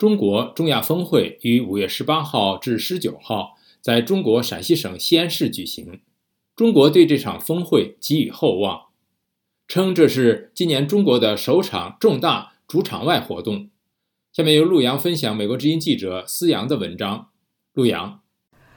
中国中亚峰会于五月十八号至十九号在中国陕西省西安市举行。中国对这场峰会给予厚望，称这是今年中国的首场重大主场外活动。下面由陆阳分享美国之音记者思阳的文章。陆阳，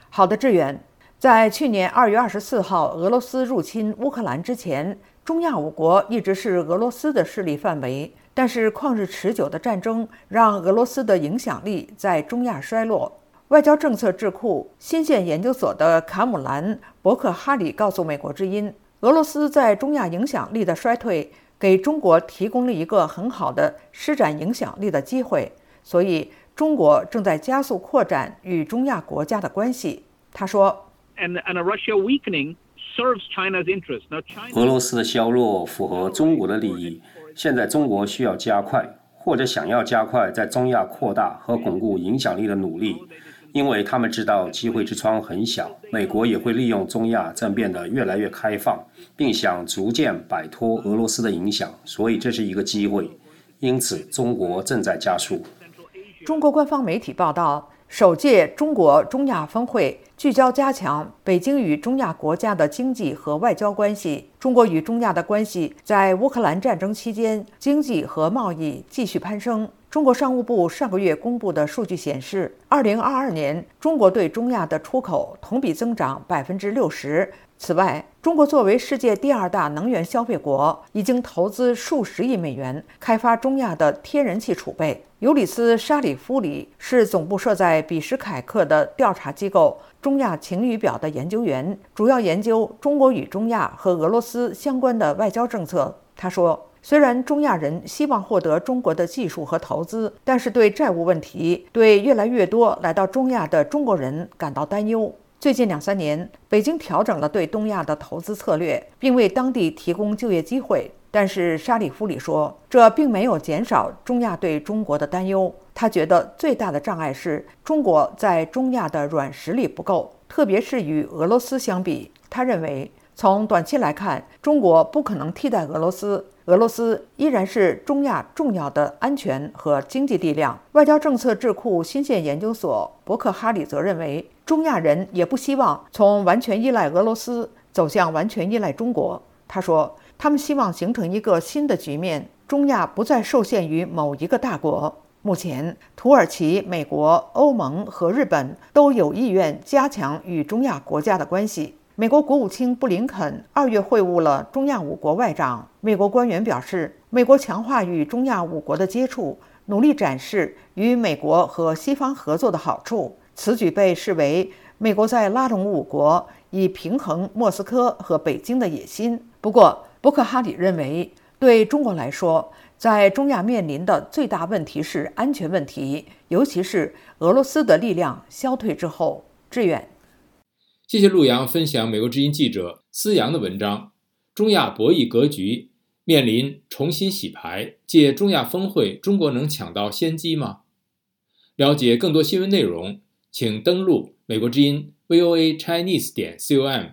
好的，志远。在去年二月二十四号俄罗斯入侵乌克兰之前，中亚五国一直是俄罗斯的势力范围。但是，旷日持久的战争让俄罗斯的影响力在中亚衰落。外交政策智库新线研究所的卡姆兰·伯克哈里告诉《美国之音》，俄罗斯在中亚影响力的衰退给中国提供了一个很好的施展影响力的机会，所以中国正在加速扩展与中亚国家的关系。他说：“And and a Russia weakening.”：“ 俄罗斯的削弱符合中国的利益。”现在中国需要加快，或者想要加快在中亚扩大和巩固影响力的努力，因为他们知道机会之窗很小。美国也会利用中亚正变得越来越开放，并想逐渐摆脱俄罗斯的影响，所以这是一个机会。因此，中国正在加速。中国官方媒体报道。首届中国中亚峰会聚焦加强北京与中亚国家的经济和外交关系。中国与中亚的关系在乌克兰战争期间，经济和贸易继续攀升。中国商务部上个月公布的数据显示，二零二二年中国对中亚的出口同比增长百分之六十。此外，中国作为世界第二大能源消费国，已经投资数十亿美元开发中亚的天然气储备。尤里斯·沙里夫里是总部设在比什凯克的调查机构“中亚晴雨表”的研究员，主要研究中国与中亚和俄罗斯相关的外交政策。他说：“虽然中亚人希望获得中国的技术和投资，但是对债务问题、对越来越多来到中亚的中国人感到担忧。”最近两三年，北京调整了对东亚的投资策略，并为当地提供就业机会。但是沙里夫里说，这并没有减少中亚对中国的担忧。他觉得最大的障碍是中国在中亚的软实力不够，特别是与俄罗斯相比。他认为，从短期来看，中国不可能替代俄罗斯。俄罗斯依然是中亚重要的安全和经济力量。外交政策智库新线研究所伯克哈里则认为，中亚人也不希望从完全依赖俄罗斯走向完全依赖中国。他说，他们希望形成一个新的局面，中亚不再受限于某一个大国。目前，土耳其、美国、欧盟和日本都有意愿加强与中亚国家的关系。美国国务卿布林肯二月会晤了中亚五国外长。美国官员表示，美国强化与中亚五国的接触，努力展示与美国和西方合作的好处。此举被视为美国在拉拢五国，以平衡莫斯科和北京的野心。不过，伯克哈里认为，对中国来说，在中亚面临的最大问题是安全问题，尤其是俄罗斯的力量消退之后。志远。谢谢陆阳分享美国之音记者思阳的文章。中亚博弈格局面临重新洗牌，借中亚峰会，中国能抢到先机吗？了解更多新闻内容，请登录美国之音 VOA Chinese 点 com。